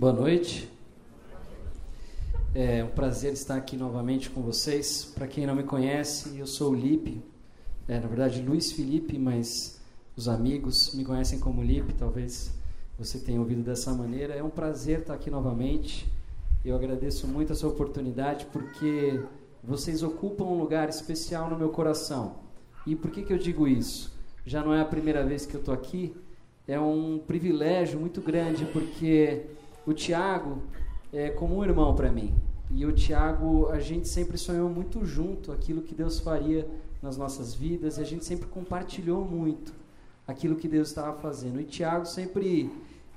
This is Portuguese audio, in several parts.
Boa noite. É um prazer estar aqui novamente com vocês. Para quem não me conhece, eu sou o Lipe, é, na verdade Luiz Felipe, mas os amigos me conhecem como Lipe, talvez você tenha ouvido dessa maneira. É um prazer estar aqui novamente. Eu agradeço muito essa oportunidade porque vocês ocupam um lugar especial no meu coração. E por que, que eu digo isso? Já não é a primeira vez que eu estou aqui, é um privilégio muito grande porque o Tiago é como um irmão para mim. E o Tiago, a gente sempre sonhou muito junto aquilo que Deus faria nas nossas vidas e a gente sempre compartilhou muito aquilo que Deus estava fazendo. E Tiago sempre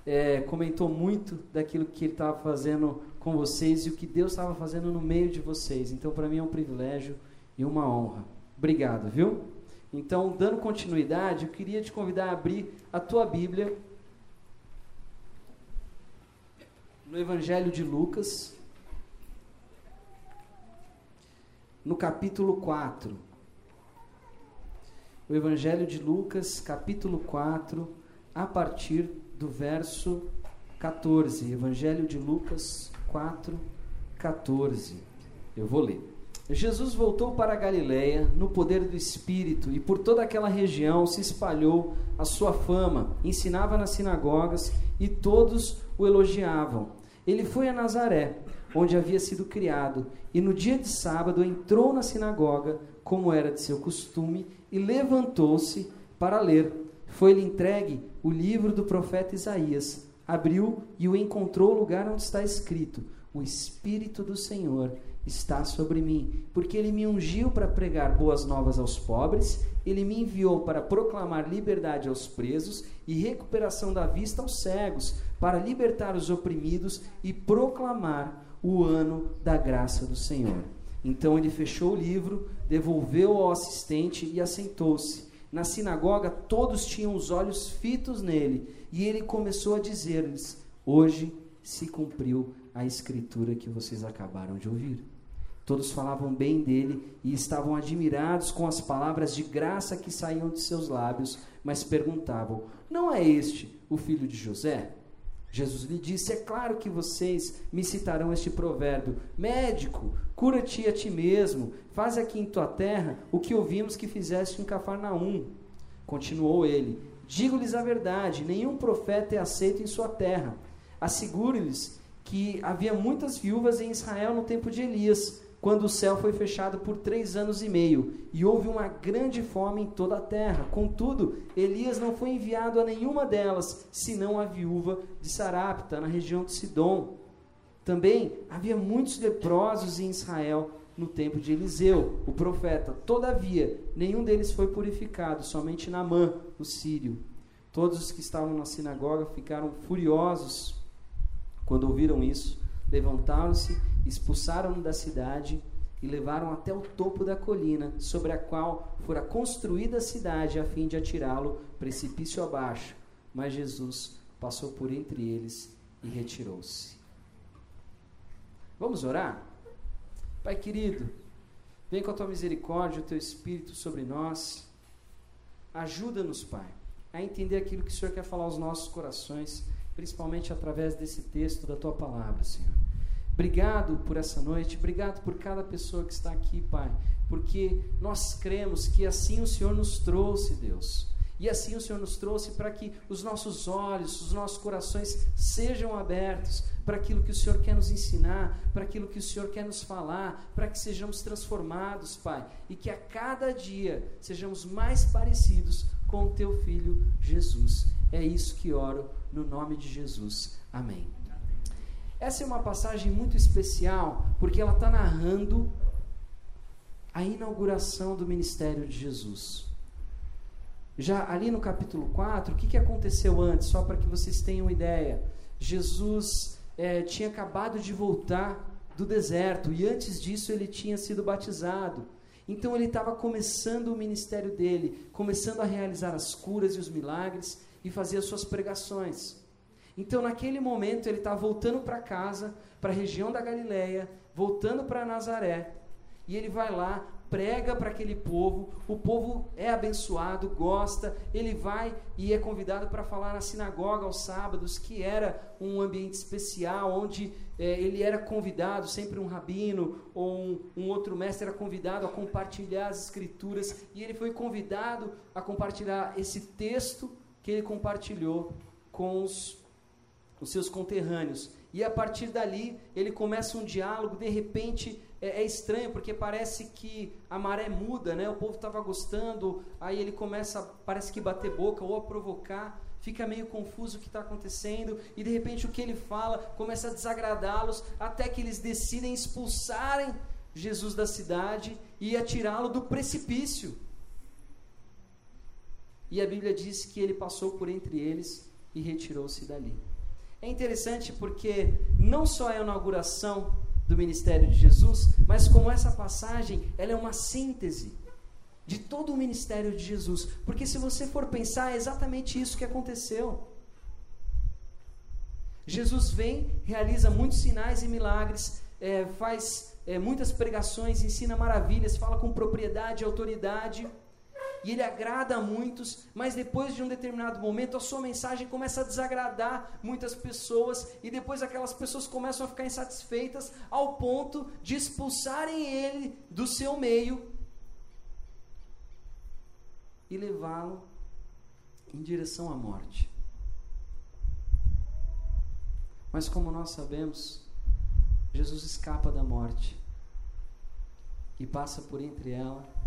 é, comentou muito daquilo que ele estava fazendo com vocês e o que Deus estava fazendo no meio de vocês. Então, para mim é um privilégio e uma honra. Obrigado, viu? Então, dando continuidade, eu queria te convidar a abrir a tua Bíblia no Evangelho de Lucas, no capítulo 4. O Evangelho de Lucas, capítulo 4, a partir do verso 14. Evangelho de Lucas 4, 14. Eu vou ler. Jesus voltou para Galiléia no poder do Espírito e por toda aquela região se espalhou a sua fama. Ensinava nas sinagogas e todos o elogiavam. Ele foi a Nazaré, onde havia sido criado, e no dia de sábado entrou na sinagoga, como era de seu costume, e levantou-se para ler. Foi-lhe entregue o livro do profeta Isaías. Abriu e o encontrou o lugar onde está escrito: O Espírito do Senhor está sobre mim, porque ele me ungiu para pregar boas novas aos pobres, ele me enviou para proclamar liberdade aos presos e recuperação da vista aos cegos, para libertar os oprimidos e proclamar o ano da graça do Senhor. Então ele fechou o livro, devolveu ao assistente e assentou-se. Na sinagoga todos tinham os olhos fitos nele, e ele começou a dizer-lhes: Hoje se cumpriu a escritura que vocês acabaram de ouvir. Todos falavam bem dele e estavam admirados com as palavras de graça que saíam de seus lábios, mas perguntavam: Não é este o filho de José? Jesus lhe disse: É claro que vocês me citarão este provérbio: Médico, cura-te a ti mesmo, faz aqui em tua terra o que ouvimos que fizeste em Cafarnaum. Continuou ele: Digo-lhes a verdade: nenhum profeta é aceito em sua terra. Asseguro-lhes que havia muitas viúvas em Israel no tempo de Elias quando o céu foi fechado por três anos e meio, e houve uma grande fome em toda a terra. Contudo, Elias não foi enviado a nenhuma delas, senão a viúva de Sarapta, na região de Sidom. Também havia muitos leprosos em Israel no tempo de Eliseu, o profeta. Todavia, nenhum deles foi purificado, somente Naamã, o sírio. Todos os que estavam na sinagoga ficaram furiosos quando ouviram isso Levantaram-se, expulsaram-no da cidade e levaram até o topo da colina, sobre a qual fora construída a cidade, a fim de atirá-lo precipício abaixo. Mas Jesus passou por entre eles e retirou-se. Vamos orar? Pai querido, vem com a tua misericórdia, o teu Espírito sobre nós. Ajuda-nos, Pai, a entender aquilo que o Senhor quer falar aos nossos corações, principalmente através desse texto da tua palavra, Senhor. Obrigado por essa noite, obrigado por cada pessoa que está aqui, Pai, porque nós cremos que assim o Senhor nos trouxe, Deus. E assim o Senhor nos trouxe para que os nossos olhos, os nossos corações sejam abertos para aquilo que o Senhor quer nos ensinar, para aquilo que o Senhor quer nos falar, para que sejamos transformados, Pai, e que a cada dia sejamos mais parecidos com o Teu Filho Jesus. É isso que oro no nome de Jesus. Amém. Essa é uma passagem muito especial porque ela está narrando a inauguração do ministério de Jesus. Já ali no capítulo 4, o que, que aconteceu antes? Só para que vocês tenham ideia. Jesus é, tinha acabado de voltar do deserto e antes disso ele tinha sido batizado. Então ele estava começando o ministério dele, começando a realizar as curas e os milagres e fazer as suas pregações. Então, naquele momento, ele está voltando para casa, para a região da Galileia, voltando para Nazaré, e ele vai lá prega para aquele povo, o povo é abençoado, gosta, ele vai e é convidado para falar na sinagoga aos sábados, que era um ambiente especial, onde é, ele era convidado, sempre um rabino ou um, um outro mestre era convidado a compartilhar as escrituras, e ele foi convidado a compartilhar esse texto que ele compartilhou com os, os seus conterrâneos. E a partir dali, ele começa um diálogo, de repente é, é estranho, porque parece que a maré muda, né? O povo estava gostando, aí ele começa, parece que bater boca ou a provocar, fica meio confuso o que está acontecendo, e de repente o que ele fala começa a desagradá-los, até que eles decidem expulsarem Jesus da cidade e atirá-lo do precipício. E a Bíblia diz que ele passou por entre eles e retirou-se dali. É interessante porque não só a inauguração do ministério de Jesus, mas como essa passagem, ela é uma síntese de todo o ministério de Jesus. Porque se você for pensar, é exatamente isso que aconteceu. Jesus vem, realiza muitos sinais e milagres, é, faz é, muitas pregações, ensina maravilhas, fala com propriedade e autoridade e ele agrada a muitos, mas depois de um determinado momento a sua mensagem começa a desagradar muitas pessoas e depois aquelas pessoas começam a ficar insatisfeitas ao ponto de expulsarem ele do seu meio e levá-lo em direção à morte. Mas como nós sabemos, Jesus escapa da morte e passa por entre ela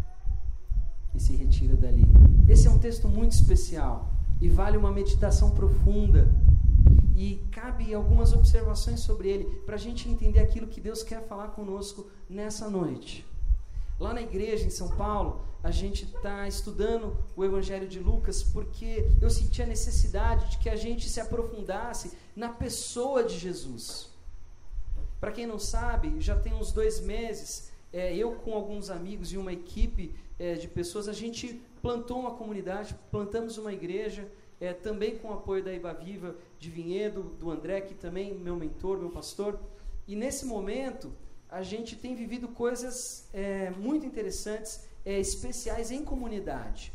e se retira dali. Esse é um texto muito especial e vale uma meditação profunda. E cabe algumas observações sobre ele para a gente entender aquilo que Deus quer falar conosco nessa noite. Lá na igreja em São Paulo, a gente está estudando o Evangelho de Lucas porque eu senti a necessidade de que a gente se aprofundasse na pessoa de Jesus. Para quem não sabe, já tem uns dois meses, é, eu com alguns amigos e uma equipe é, de pessoas, a gente plantou uma comunidade, plantamos uma igreja, é, também com o apoio da Iba Viva de Vinhedo, do André, que também meu mentor, meu pastor. E nesse momento, a gente tem vivido coisas é, muito interessantes, é, especiais em comunidade.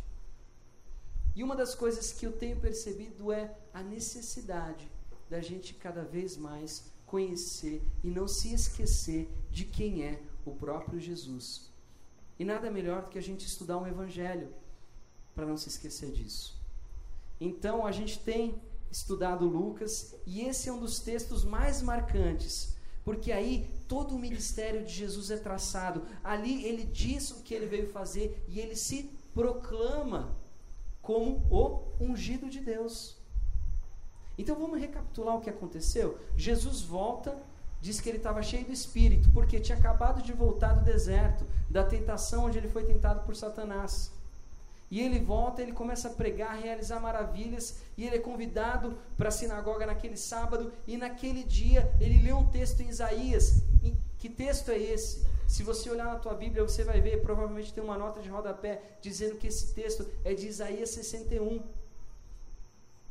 E uma das coisas que eu tenho percebido é a necessidade da gente cada vez mais conhecer e não se esquecer de quem é o próprio Jesus. E nada melhor do que a gente estudar um evangelho para não se esquecer disso. Então a gente tem estudado Lucas e esse é um dos textos mais marcantes, porque aí todo o ministério de Jesus é traçado. Ali ele diz o que ele veio fazer e ele se proclama como o ungido de Deus. Então vamos recapitular o que aconteceu. Jesus volta diz que ele estava cheio do espírito, porque tinha acabado de voltar do deserto, da tentação onde ele foi tentado por Satanás. E ele volta, ele começa a pregar, a realizar maravilhas, e ele é convidado para a sinagoga naquele sábado, e naquele dia ele lê um texto em Isaías. E que texto é esse? Se você olhar na tua Bíblia, você vai ver, provavelmente tem uma nota de rodapé dizendo que esse texto é de Isaías 61.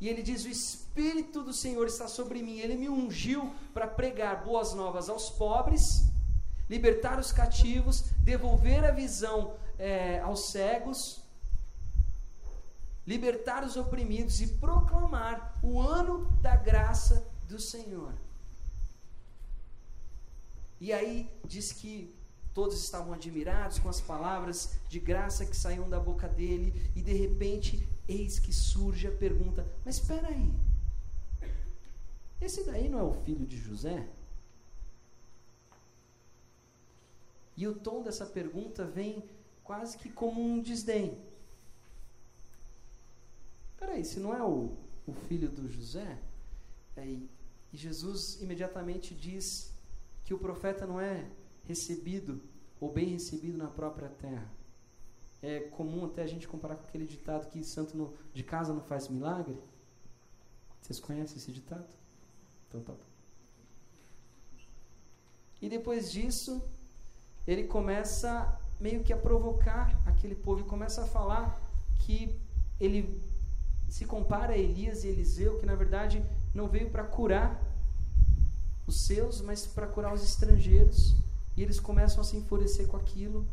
E ele diz: O Espírito do Senhor está sobre mim. Ele me ungiu para pregar boas novas aos pobres, libertar os cativos, devolver a visão é, aos cegos, libertar os oprimidos e proclamar o ano da graça do Senhor. E aí diz que Todos estavam admirados com as palavras de graça que saíam da boca dele, e de repente, eis que surge a pergunta: Mas espera aí, esse daí não é o filho de José? E o tom dessa pergunta vem quase que como um desdém. Peraí, se não é o, o filho do José? Aí, e Jesus imediatamente diz que o profeta não é recebido ou bem recebido na própria terra. É comum até a gente comparar com aquele ditado que santo de casa não faz milagre. Vocês conhecem esse ditado? Então tá bom. E depois disso, ele começa meio que a provocar aquele povo e começa a falar que ele se compara a Elias e Eliseu, que na verdade não veio para curar os seus, mas para curar os estrangeiros. E eles começam a se enfurecer com aquilo.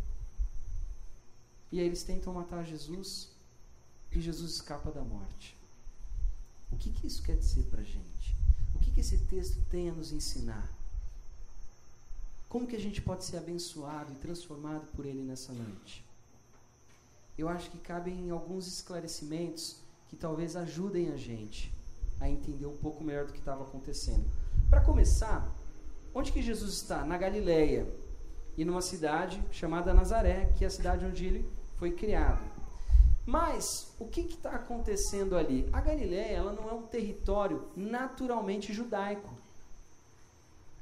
E aí eles tentam matar Jesus e Jesus escapa da morte. O que, que isso quer dizer para a gente? O que, que esse texto tem a nos ensinar? Como que a gente pode ser abençoado e transformado por ele nessa noite? Eu acho que cabem alguns esclarecimentos que talvez ajudem a gente a entender um pouco melhor do que estava acontecendo. Para começar, onde que Jesus está? Na Galileia e numa cidade chamada Nazaré, que é a cidade onde ele foi criado. Mas o que está acontecendo ali? A Galileia ela não é um território naturalmente judaico.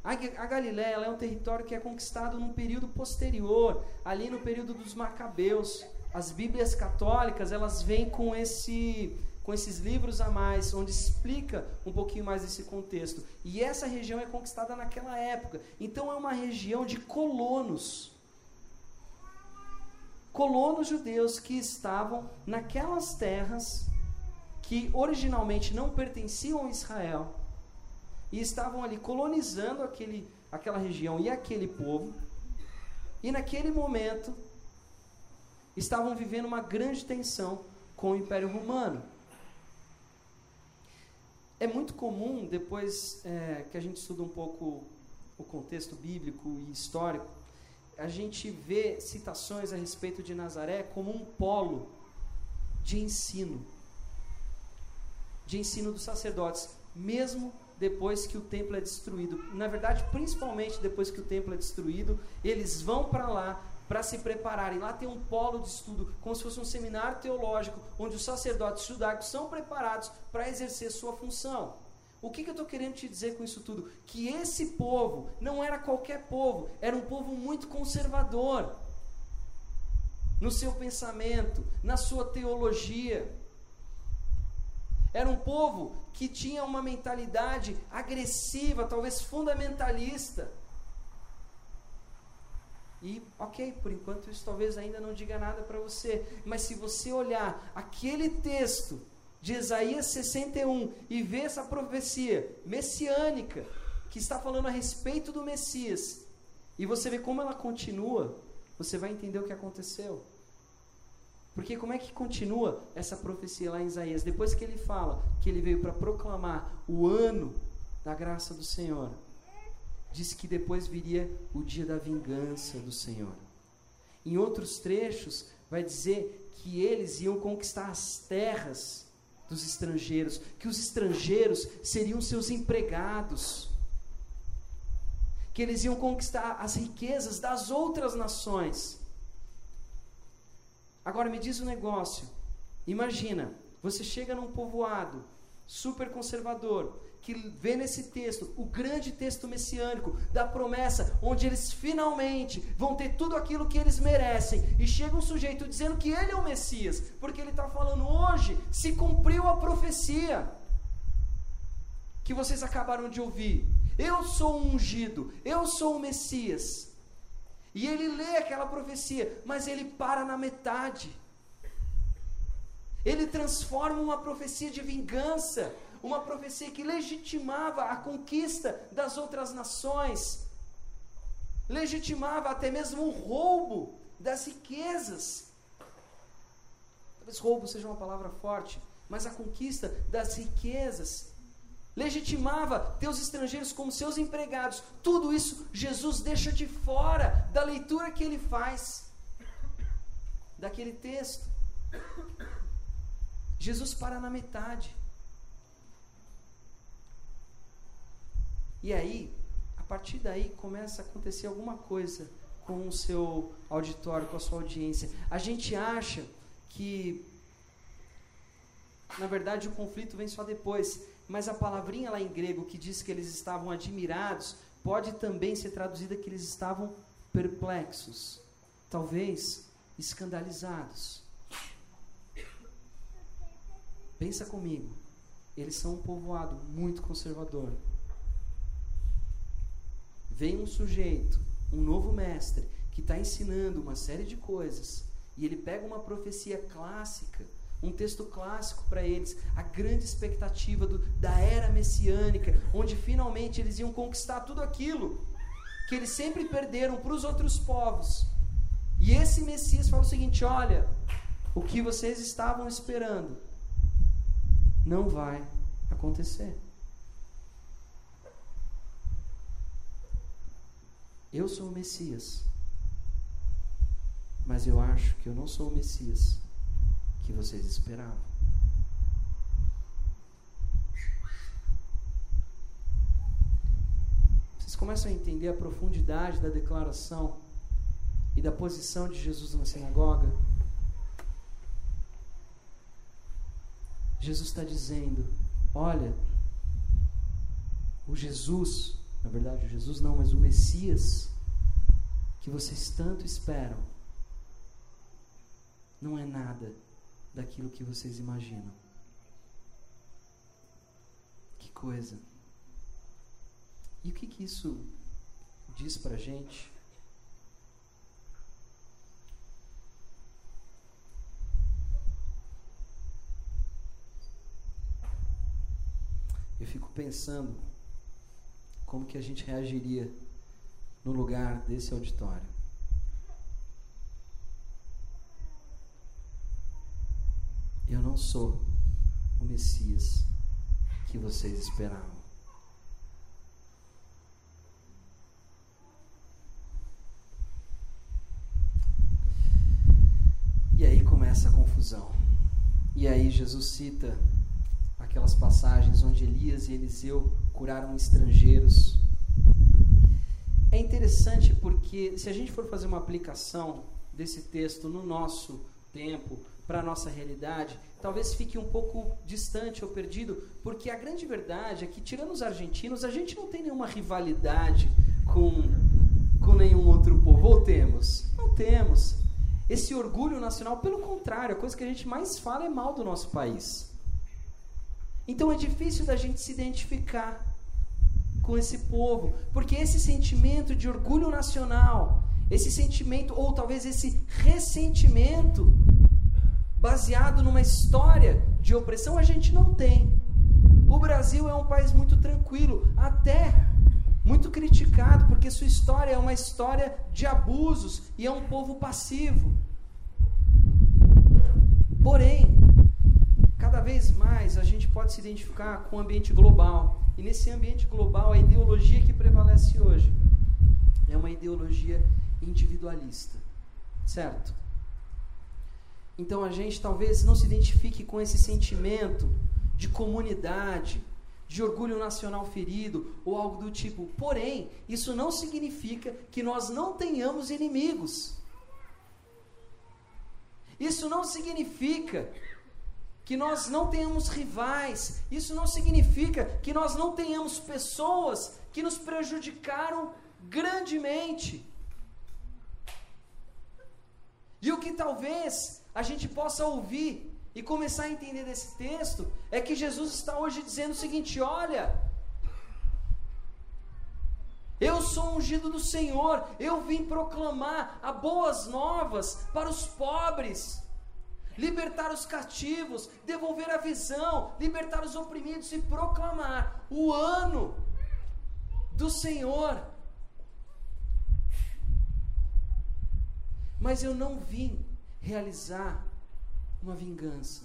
A, a Galileia ela é um território que é conquistado num período posterior, ali no período dos Macabeus. As Bíblias católicas elas vêm com esse com esses livros a mais, onde explica um pouquinho mais esse contexto. E essa região é conquistada naquela época. Então é uma região de colonos colonos judeus que estavam naquelas terras que originalmente não pertenciam a Israel e estavam ali colonizando aquele, aquela região e aquele povo. E naquele momento estavam vivendo uma grande tensão com o Império Romano. É muito comum, depois é, que a gente estuda um pouco o contexto bíblico e histórico, a gente vê citações a respeito de Nazaré como um polo de ensino, de ensino dos sacerdotes, mesmo depois que o templo é destruído. Na verdade, principalmente depois que o templo é destruído, eles vão para lá para se prepararem. Lá tem um polo de estudo, como se fosse um seminário teológico, onde os sacerdotes judaicos são preparados para exercer sua função. O que, que eu estou querendo te dizer com isso tudo? Que esse povo não era qualquer povo, era um povo muito conservador no seu pensamento, na sua teologia. Era um povo que tinha uma mentalidade agressiva, talvez fundamentalista. E, ok, por enquanto isso talvez ainda não diga nada para você, mas se você olhar aquele texto de Isaías 61 e ver essa profecia messiânica que está falando a respeito do Messias, e você vê como ela continua, você vai entender o que aconteceu. Porque como é que continua essa profecia lá em Isaías? Depois que ele fala que ele veio para proclamar o ano da graça do Senhor, diz que depois viria o dia da vingança do Senhor. Em outros trechos, vai dizer que eles iam conquistar as terras dos estrangeiros, que os estrangeiros seriam seus empregados, que eles iam conquistar as riquezas das outras nações. Agora me diz um negócio: imagina, você chega num povoado super conservador, que vê nesse texto o grande texto messiânico da promessa, onde eles finalmente vão ter tudo aquilo que eles merecem, e chega um sujeito dizendo que ele é o Messias, porque ele está falando hoje se cumpriu a profecia que vocês acabaram de ouvir. Eu sou um ungido, eu sou o Messias. E ele lê aquela profecia, mas ele para na metade. Ele transforma uma profecia de vingança uma profecia que legitimava a conquista das outras nações, legitimava até mesmo o roubo das riquezas. Talvez roubo seja uma palavra forte, mas a conquista das riquezas legitimava ter os estrangeiros como seus empregados. Tudo isso Jesus deixa de fora da leitura que ele faz daquele texto. Jesus para na metade. E aí, a partir daí, começa a acontecer alguma coisa com o seu auditório, com a sua audiência. A gente acha que, na verdade, o conflito vem só depois. Mas a palavrinha lá em grego que diz que eles estavam admirados, pode também ser traduzida que eles estavam perplexos, talvez escandalizados. Pensa comigo, eles são um povoado muito conservador. Vem um sujeito, um novo mestre, que está ensinando uma série de coisas, e ele pega uma profecia clássica, um texto clássico para eles, a grande expectativa do, da era messiânica, onde finalmente eles iam conquistar tudo aquilo que eles sempre perderam para os outros povos. E esse Messias fala o seguinte: olha, o que vocês estavam esperando não vai acontecer. Eu sou o Messias, mas eu acho que eu não sou o Messias que vocês esperavam. Vocês começam a entender a profundidade da declaração e da posição de Jesus na sinagoga? Jesus está dizendo: olha, o Jesus, na verdade, o Jesus não, mas o Messias, que vocês tanto esperam, não é nada daquilo que vocês imaginam. Que coisa. E o que, que isso diz para a gente? Eu fico pensando como que a gente reagiria no lugar desse auditório. Eu não sou o Messias que vocês esperavam. E aí começa a confusão. E aí Jesus cita aquelas passagens onde Elias e Eliseu curaram estrangeiros. É interessante porque se a gente for fazer uma aplicação desse texto no nosso tempo, para a nossa realidade, talvez fique um pouco distante ou perdido, porque a grande verdade é que, tirando os argentinos, a gente não tem nenhuma rivalidade com, com nenhum outro povo. Ou temos? Não temos. Esse orgulho nacional, pelo contrário, a coisa que a gente mais fala é mal do nosso país. Então é difícil da gente se identificar com esse povo, porque esse sentimento de orgulho nacional, esse sentimento, ou talvez esse ressentimento, baseado numa história de opressão, a gente não tem. O Brasil é um país muito tranquilo, até muito criticado, porque sua história é uma história de abusos e é um povo passivo. Porém, cada vez mais a gente pode se identificar com o ambiente global. E nesse ambiente global, a ideologia que prevalece hoje é uma ideologia individualista. Certo? Então a gente talvez não se identifique com esse sentimento de comunidade, de orgulho nacional ferido ou algo do tipo. Porém, isso não significa que nós não tenhamos inimigos. Isso não significa que nós não tenhamos rivais. Isso não significa que nós não tenhamos pessoas que nos prejudicaram grandemente. E o que talvez a gente possa ouvir e começar a entender desse texto é que Jesus está hoje dizendo o seguinte: olha, eu sou ungido do Senhor, eu vim proclamar a boas novas para os pobres, libertar os cativos, devolver a visão, libertar os oprimidos e proclamar o ano do Senhor. Mas eu não vim realizar uma vingança.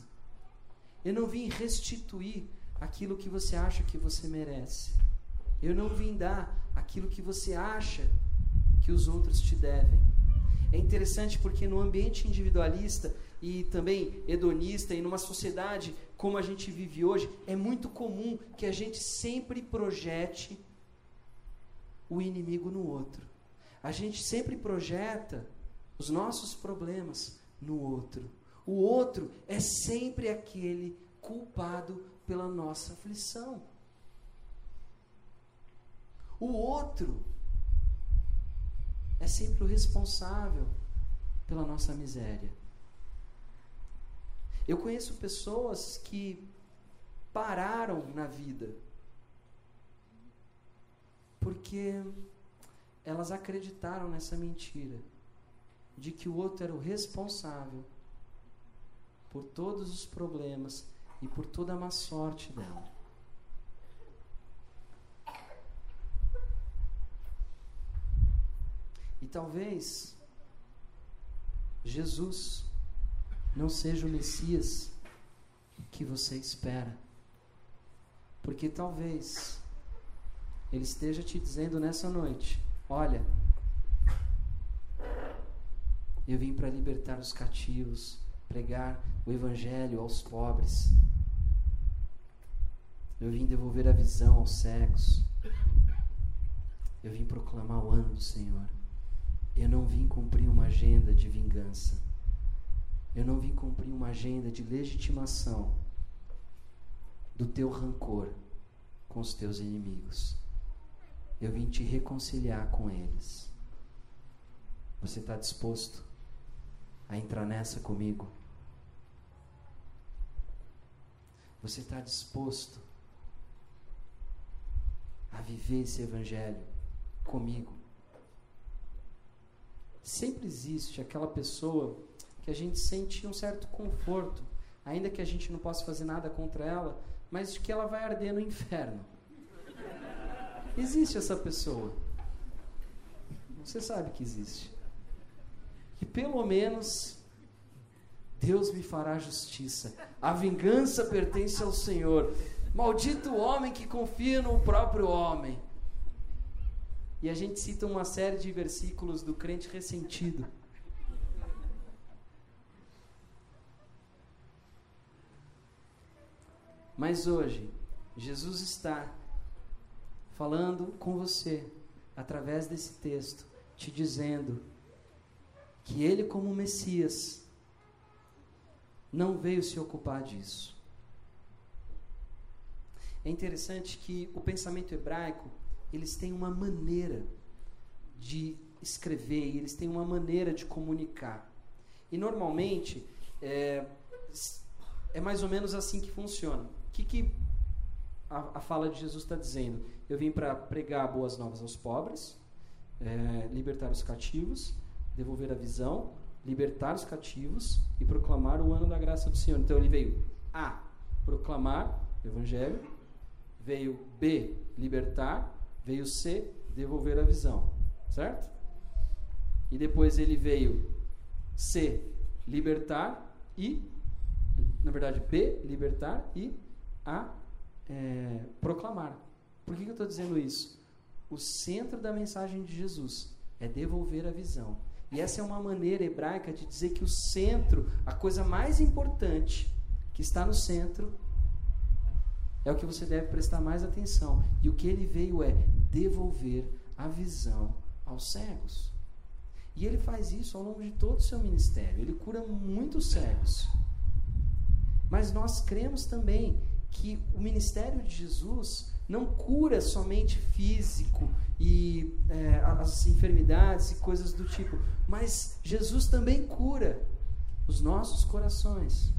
Eu não vim restituir aquilo que você acha que você merece. Eu não vim dar aquilo que você acha que os outros te devem. É interessante porque no ambiente individualista e também hedonista e numa sociedade como a gente vive hoje, é muito comum que a gente sempre projete o inimigo no outro. A gente sempre projeta os nossos problemas no outro. O outro é sempre aquele culpado pela nossa aflição. O outro é sempre o responsável pela nossa miséria. Eu conheço pessoas que pararam na vida porque elas acreditaram nessa mentira de que o outro era o responsável por todos os problemas e por toda a má sorte dela. E talvez Jesus não seja o Messias que você espera. Porque talvez Ele esteja te dizendo nessa noite: olha, eu vim para libertar os cativos, pregar o Evangelho aos pobres. Eu vim devolver a visão aos cegos. Eu vim proclamar o ano do Senhor. Eu não vim cumprir uma agenda de vingança. Eu não vim cumprir uma agenda de legitimação do teu rancor com os teus inimigos. Eu vim te reconciliar com eles. Você está disposto a entrar nessa comigo? Você está disposto a viver esse evangelho comigo? Sempre existe aquela pessoa que a gente sente um certo conforto, ainda que a gente não possa fazer nada contra ela, mas que ela vai arder no inferno. Existe essa pessoa. Você sabe que existe. Que pelo menos Deus me fará justiça. A vingança pertence ao Senhor. Maldito o homem que confia no próprio homem. E a gente cita uma série de versículos do crente ressentido. Mas hoje, Jesus está falando com você através desse texto, te dizendo que ele, como Messias, não veio se ocupar disso. É interessante que o pensamento hebraico, eles têm uma maneira de escrever, eles têm uma maneira de comunicar. E normalmente é, é mais ou menos assim que funciona que, que a, a fala de Jesus está dizendo? Eu vim para pregar boas novas aos pobres, é, libertar os cativos, devolver a visão, libertar os cativos e proclamar o ano da graça do Senhor. Então ele veio A, proclamar o evangelho, veio B, libertar, veio C, devolver a visão, certo? E depois ele veio C, libertar e, na verdade, B, libertar e a é, proclamar. Por que, que eu estou dizendo isso? O centro da mensagem de Jesus é devolver a visão. E essa é uma maneira hebraica de dizer que o centro, a coisa mais importante que está no centro, é o que você deve prestar mais atenção. E o que ele veio é devolver a visão aos cegos. E ele faz isso ao longo de todo o seu ministério. Ele cura muitos cegos. Mas nós cremos também que o ministério de Jesus não cura somente físico e é, as enfermidades e coisas do tipo, mas Jesus também cura os nossos corações.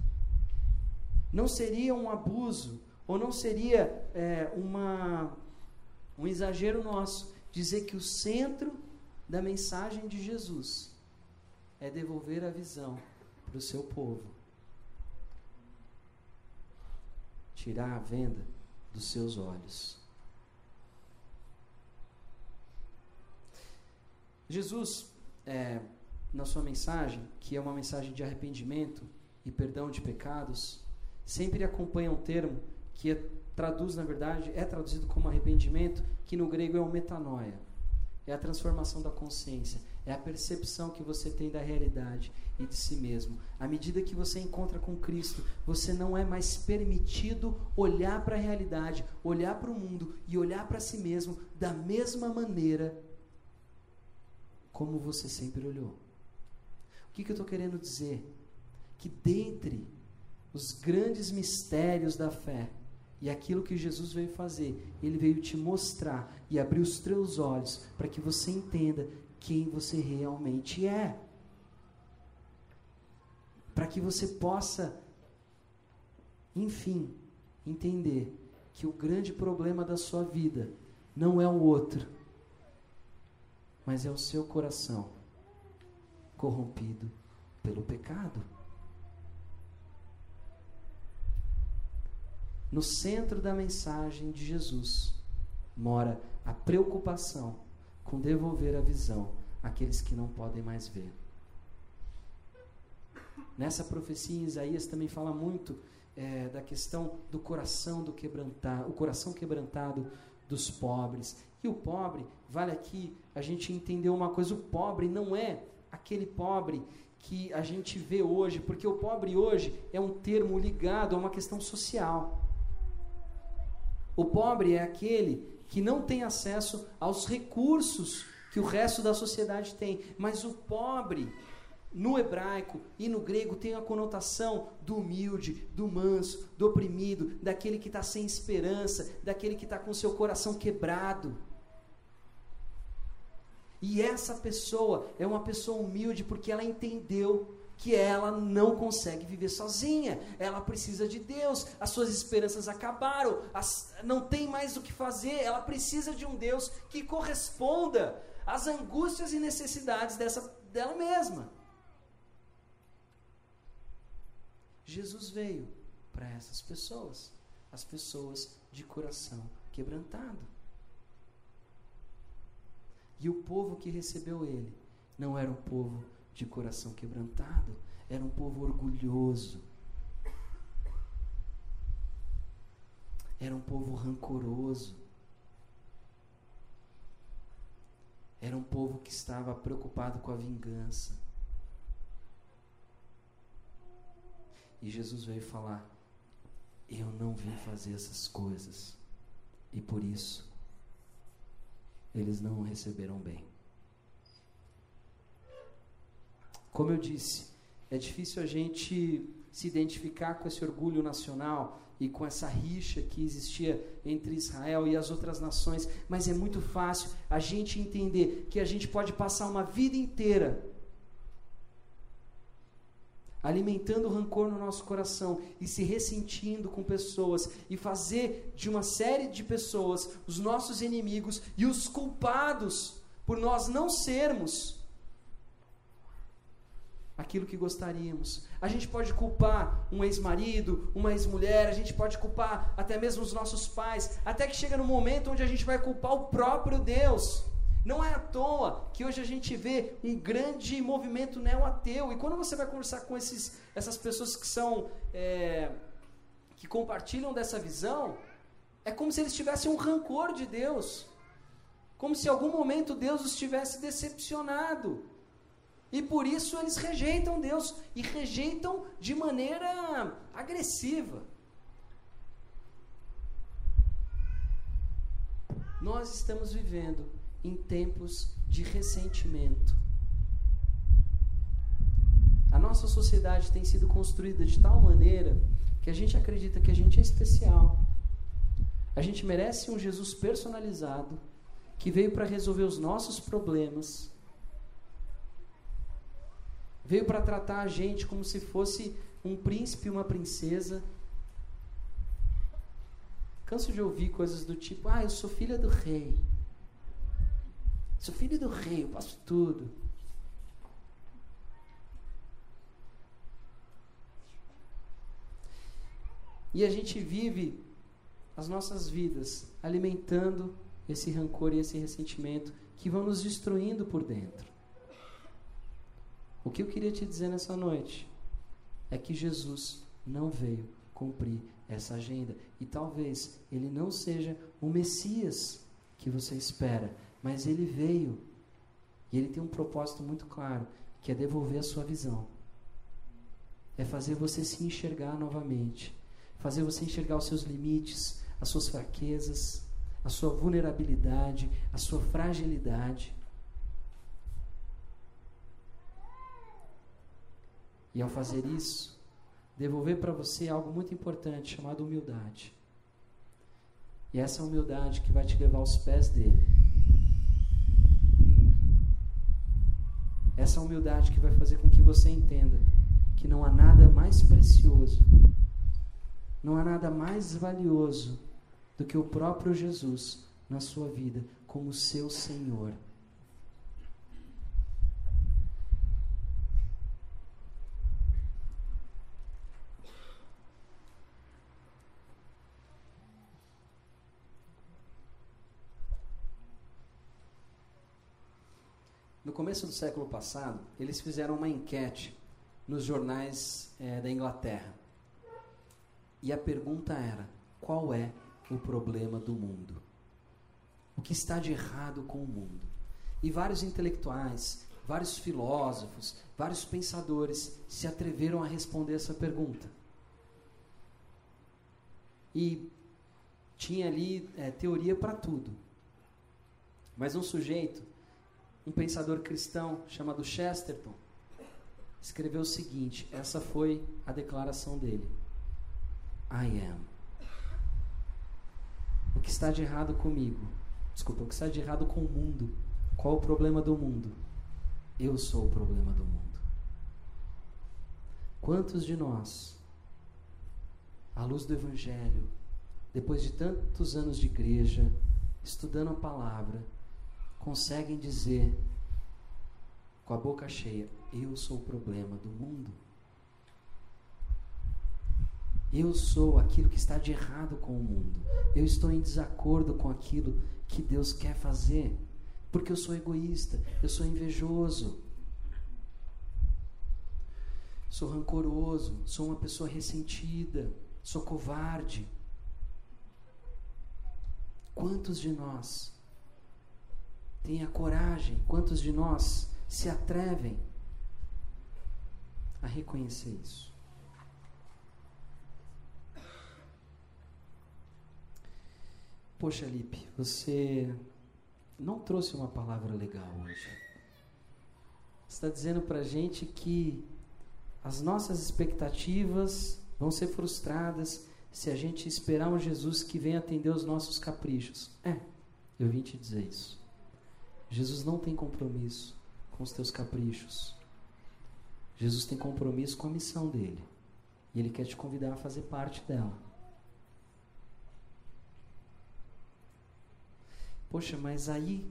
Não seria um abuso ou não seria é, uma, um exagero nosso dizer que o centro da mensagem de Jesus é devolver a visão para o seu povo. Tirar a venda dos seus olhos. Jesus, é, na sua mensagem, que é uma mensagem de arrependimento e perdão de pecados, sempre acompanha um termo que é, traduz, na verdade, é traduzido como arrependimento, que no grego é o metanoia. É a transformação da consciência, é a percepção que você tem da realidade e de si mesmo. À medida que você encontra com Cristo, você não é mais permitido olhar para a realidade, olhar para o mundo e olhar para si mesmo da mesma maneira como você sempre olhou. O que, que eu estou querendo dizer? Que dentre os grandes mistérios da fé, e aquilo que Jesus veio fazer, ele veio te mostrar e abrir os teus olhos para que você entenda quem você realmente é. Para que você possa, enfim, entender que o grande problema da sua vida não é o outro, mas é o seu coração corrompido pelo pecado. No centro da mensagem de Jesus mora a preocupação com devolver a visão àqueles que não podem mais ver. Nessa profecia em Isaías também fala muito é, da questão do coração do quebrantado, o coração quebrantado dos pobres. E o pobre, vale aqui a gente entender uma coisa: o pobre não é aquele pobre que a gente vê hoje, porque o pobre hoje é um termo ligado a uma questão social. O pobre é aquele que não tem acesso aos recursos que o resto da sociedade tem, mas o pobre no hebraico e no grego tem a conotação do humilde, do manso, do oprimido, daquele que está sem esperança, daquele que está com seu coração quebrado. E essa pessoa é uma pessoa humilde porque ela entendeu que ela não consegue viver sozinha, ela precisa de Deus, as suas esperanças acabaram, as, não tem mais o que fazer, ela precisa de um Deus que corresponda às angústias e necessidades dessa, dela mesma. Jesus veio para essas pessoas, as pessoas de coração quebrantado. E o povo que recebeu ele não era um povo de coração quebrantado, era um povo orgulhoso. Era um povo rancoroso. Era um povo que estava preocupado com a vingança. E Jesus veio falar: Eu não vim fazer essas coisas. E por isso, eles não o receberam bem. Como eu disse, é difícil a gente se identificar com esse orgulho nacional e com essa rixa que existia entre Israel e as outras nações, mas é muito fácil a gente entender que a gente pode passar uma vida inteira alimentando rancor no nosso coração e se ressentindo com pessoas e fazer de uma série de pessoas os nossos inimigos e os culpados por nós não sermos aquilo que gostaríamos. A gente pode culpar um ex-marido, uma ex-mulher, a gente pode culpar até mesmo os nossos pais, até que chega no momento onde a gente vai culpar o próprio Deus. Não é à toa que hoje a gente vê um grande movimento neo-ateu. E quando você vai conversar com esses, essas pessoas que são. É, que compartilham dessa visão, é como se eles tivessem um rancor de Deus. Como se em algum momento Deus os tivesse decepcionado. E por isso eles rejeitam Deus. E rejeitam de maneira agressiva. Nós estamos vivendo em tempos de ressentimento. A nossa sociedade tem sido construída de tal maneira que a gente acredita que a gente é especial. A gente merece um Jesus personalizado que veio para resolver os nossos problemas. Veio para tratar a gente como se fosse um príncipe e uma princesa. Canso de ouvir coisas do tipo: "Ah, eu sou filha do rei". Sou filho do rei, eu posso tudo. E a gente vive as nossas vidas alimentando esse rancor e esse ressentimento que vão nos destruindo por dentro. O que eu queria te dizer nessa noite é que Jesus não veio cumprir essa agenda e talvez ele não seja o Messias que você espera, mas ele veio e ele tem um propósito muito claro, que é devolver a sua visão. É fazer você se enxergar novamente, fazer você enxergar os seus limites, as suas fraquezas, a sua vulnerabilidade, a sua fragilidade. E ao fazer isso, devolver para você algo muito importante chamado humildade. E essa humildade que vai te levar aos pés dele Essa humildade que vai fazer com que você entenda que não há nada mais precioso, não há nada mais valioso do que o próprio Jesus na sua vida como seu Senhor. No começo do século passado, eles fizeram uma enquete nos jornais é, da Inglaterra. E a pergunta era: qual é o problema do mundo? O que está de errado com o mundo? E vários intelectuais, vários filósofos, vários pensadores se atreveram a responder essa pergunta. E tinha ali é, teoria para tudo. Mas um sujeito, um pensador cristão chamado Chesterton, escreveu o seguinte: essa foi a declaração dele. I am. O que está de errado comigo? Desculpa, o que está de errado com o mundo? Qual o problema do mundo? Eu sou o problema do mundo. Quantos de nós, à luz do Evangelho, depois de tantos anos de igreja, estudando a palavra, conseguem dizer com a boca cheia: Eu sou o problema do mundo? Eu sou aquilo que está de errado com o mundo. Eu estou em desacordo com aquilo que Deus quer fazer porque eu sou egoísta, eu sou invejoso, sou rancoroso, sou uma pessoa ressentida, sou covarde. Quantos de nós têm a coragem, quantos de nós se atrevem a reconhecer isso? Poxa, Lipe, você não trouxe uma palavra legal hoje. Está dizendo para a gente que as nossas expectativas vão ser frustradas se a gente esperar um Jesus que venha atender os nossos caprichos. É, eu vim te dizer isso. Jesus não tem compromisso com os teus caprichos. Jesus tem compromisso com a missão dele. E ele quer te convidar a fazer parte dela. Poxa, mas aí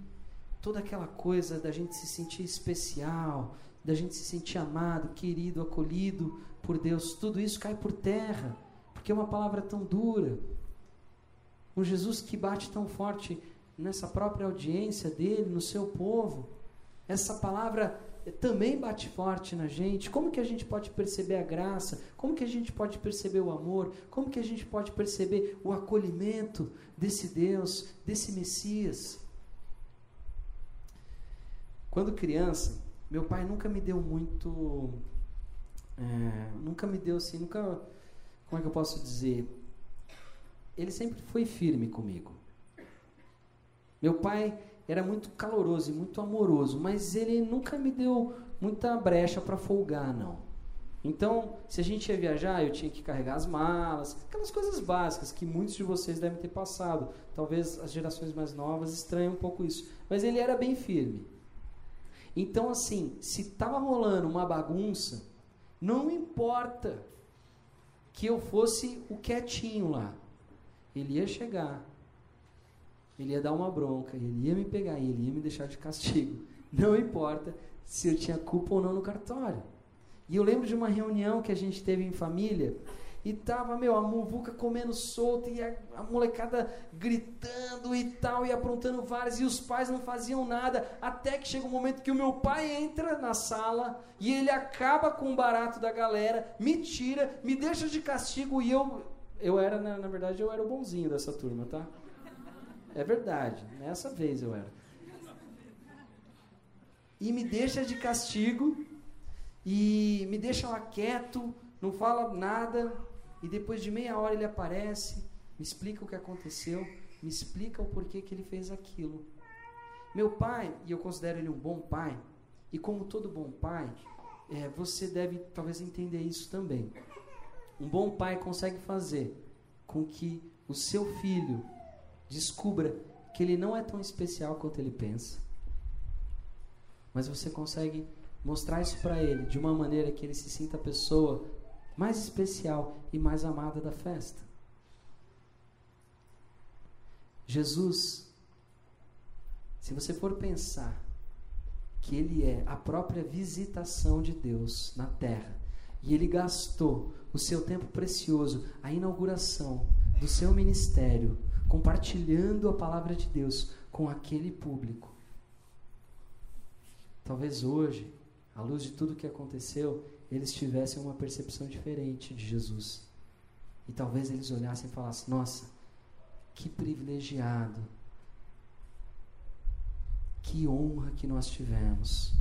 toda aquela coisa da gente se sentir especial, da gente se sentir amado, querido, acolhido por Deus, tudo isso cai por terra, porque é uma palavra tão dura. Um Jesus que bate tão forte nessa própria audiência dele, no seu povo. Essa palavra também bate forte na gente. Como que a gente pode perceber a graça? Como que a gente pode perceber o amor? Como que a gente pode perceber o acolhimento desse Deus, desse Messias? Quando criança, meu pai nunca me deu muito. É, nunca me deu assim, nunca. Como é que eu posso dizer? Ele sempre foi firme comigo. Meu pai era muito caloroso e muito amoroso, mas ele nunca me deu muita brecha para folgar, não. Então, se a gente ia viajar, eu tinha que carregar as malas, aquelas coisas básicas que muitos de vocês devem ter passado. Talvez as gerações mais novas estranhem um pouco isso, mas ele era bem firme. Então, assim, se estava rolando uma bagunça, não importa que eu fosse o quietinho lá, ele ia chegar, ele ia dar uma bronca, ele ia me pegar, ele ia me deixar de castigo. Não importa se eu tinha culpa ou não no cartório. E eu lembro de uma reunião que a gente teve em família e tava, meu, a muvuca comendo solta e a, a, molecada gritando e tal, e aprontando várias, e os pais não faziam nada, até que chega um momento que o meu pai entra na sala e ele acaba com o barato da galera, me tira, me deixa de castigo e eu, eu era, na, na verdade, eu era o bonzinho dessa turma, tá? É verdade, nessa vez eu era. E me deixa de castigo, e me deixa lá quieto, não fala nada, e depois de meia hora ele aparece, me explica o que aconteceu, me explica o porquê que ele fez aquilo. Meu pai, e eu considero ele um bom pai, e como todo bom pai, é, você deve talvez entender isso também. Um bom pai consegue fazer com que o seu filho descubra que ele não é tão especial quanto ele pensa. Mas você consegue mostrar isso para ele de uma maneira que ele se sinta a pessoa mais especial e mais amada da festa. Jesus, se você for pensar que ele é a própria visitação de Deus na terra, e ele gastou o seu tempo precioso, a inauguração do seu ministério, compartilhando a palavra de Deus com aquele público. Talvez hoje, à luz de tudo que aconteceu, eles tivessem uma percepção diferente de Jesus. E talvez eles olhassem e falassem: Nossa, que privilegiado, que honra que nós tivemos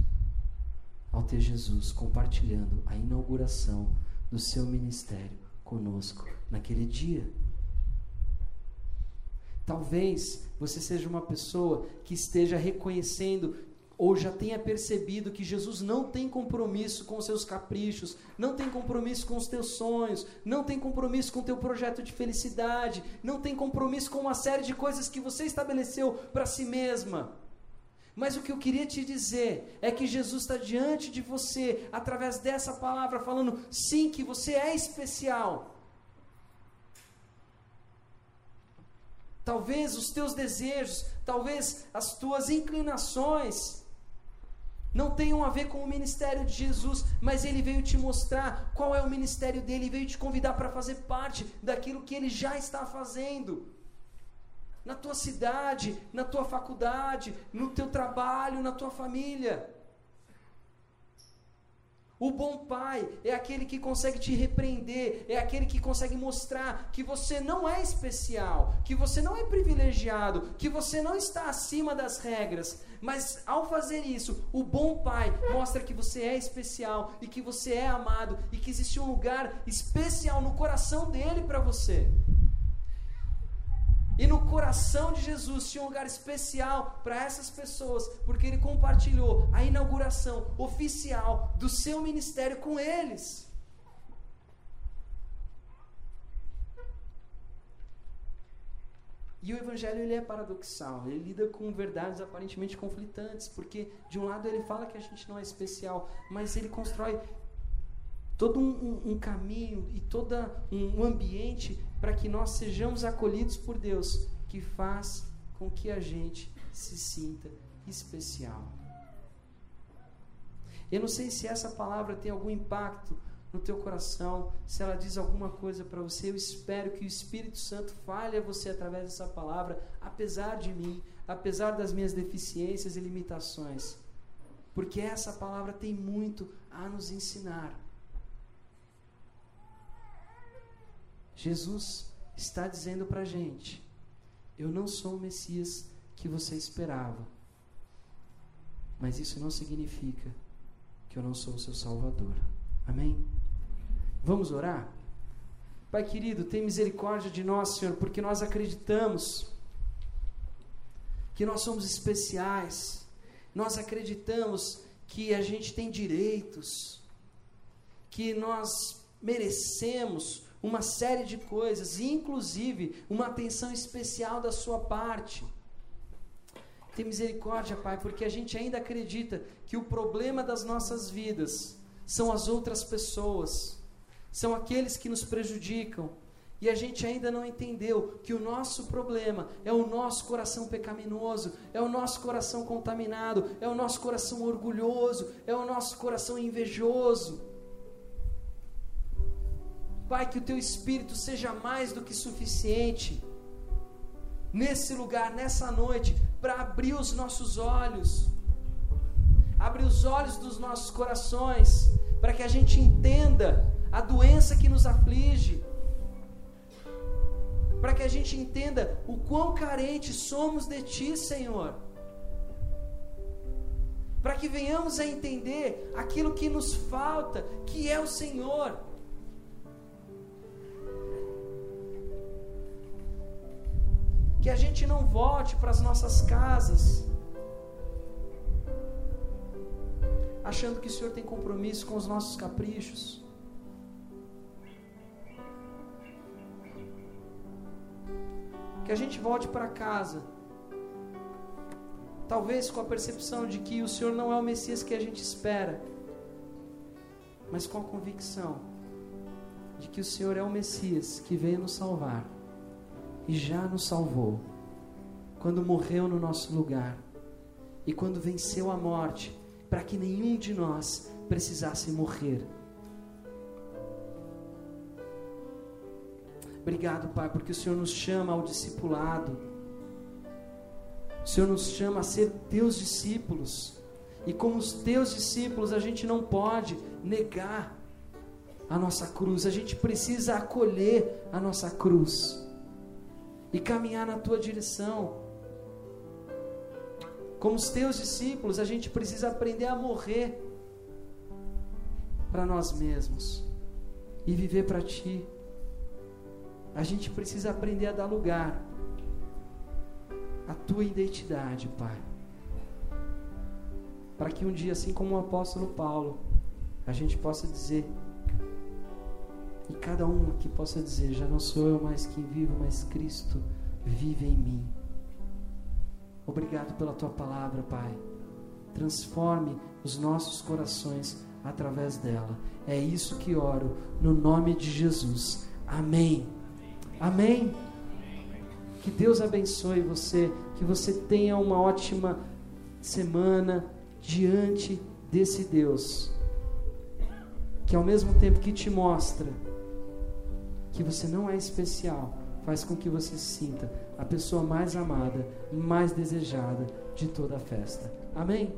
ao ter Jesus compartilhando a inauguração do seu ministério conosco naquele dia. Talvez você seja uma pessoa que esteja reconhecendo ou já tenha percebido que Jesus não tem compromisso com os seus caprichos, não tem compromisso com os teus sonhos, não tem compromisso com o teu projeto de felicidade, não tem compromisso com uma série de coisas que você estabeleceu para si mesma. Mas o que eu queria te dizer é que Jesus está diante de você, através dessa palavra, falando sim, que você é especial. Talvez os teus desejos, talvez as tuas inclinações, não tenham a ver com o ministério de Jesus, mas ele veio te mostrar qual é o ministério dele, veio te convidar para fazer parte daquilo que ele já está fazendo. Na tua cidade, na tua faculdade, no teu trabalho, na tua família. O bom pai é aquele que consegue te repreender, é aquele que consegue mostrar que você não é especial, que você não é privilegiado, que você não está acima das regras. Mas ao fazer isso, o bom pai mostra que você é especial e que você é amado e que existe um lugar especial no coração dele para você. E no coração de Jesus tinha um lugar especial para essas pessoas, porque ele compartilhou a inauguração oficial do seu ministério com eles. E o evangelho ele é paradoxal, ele lida com verdades aparentemente conflitantes, porque de um lado ele fala que a gente não é especial, mas ele constrói todo um, um, um caminho e todo um ambiente para que nós sejamos acolhidos por Deus, que faz com que a gente se sinta especial. Eu não sei se essa palavra tem algum impacto no teu coração, se ela diz alguma coisa para você, eu espero que o Espírito Santo fale a você através dessa palavra, apesar de mim, apesar das minhas deficiências e limitações. Porque essa palavra tem muito a nos ensinar. Jesus está dizendo para a gente: eu não sou o Messias que você esperava, mas isso não significa que eu não sou o seu Salvador. Amém? Vamos orar? Pai querido, tem misericórdia de nós, Senhor, porque nós acreditamos que nós somos especiais, nós acreditamos que a gente tem direitos, que nós merecemos uma série de coisas, inclusive uma atenção especial da sua parte. Tem misericórdia, Pai, porque a gente ainda acredita que o problema das nossas vidas são as outras pessoas, são aqueles que nos prejudicam. E a gente ainda não entendeu que o nosso problema é o nosso coração pecaminoso, é o nosso coração contaminado, é o nosso coração orgulhoso, é o nosso coração invejoso. Pai, que o teu espírito seja mais do que suficiente nesse lugar, nessa noite, para abrir os nossos olhos, abrir os olhos dos nossos corações, para que a gente entenda a doença que nos aflige, para que a gente entenda o quão carentes somos de Ti, Senhor, para que venhamos a entender aquilo que nos falta, que é o Senhor. Que a gente não volte para as nossas casas achando que o Senhor tem compromisso com os nossos caprichos. Que a gente volte para casa, talvez com a percepção de que o Senhor não é o Messias que a gente espera, mas com a convicção de que o Senhor é o Messias que veio nos salvar e já nos salvou, quando morreu no nosso lugar e quando venceu a morte, para que nenhum de nós precisasse morrer. Obrigado, Pai, porque o Senhor nos chama ao discipulado. O Senhor nos chama a ser teus discípulos. E como os teus discípulos, a gente não pode negar a nossa cruz, a gente precisa acolher a nossa cruz e caminhar na tua direção. Como os teus discípulos, a gente precisa aprender a morrer para nós mesmos e viver para ti. A gente precisa aprender a dar lugar à tua identidade, Pai. Para que um dia, assim como o apóstolo Paulo, a gente possa dizer, e cada um aqui possa dizer: já não sou eu mais quem vivo, mas Cristo vive em mim. Obrigado pela tua palavra, Pai. Transforme os nossos corações através dela. É isso que oro, no nome de Jesus. Amém. Amém. Que Deus abençoe você, que você tenha uma ótima semana diante desse Deus, que ao mesmo tempo que te mostra que você não é especial, faz com que você se sinta a pessoa mais amada, mais desejada de toda a festa. Amém?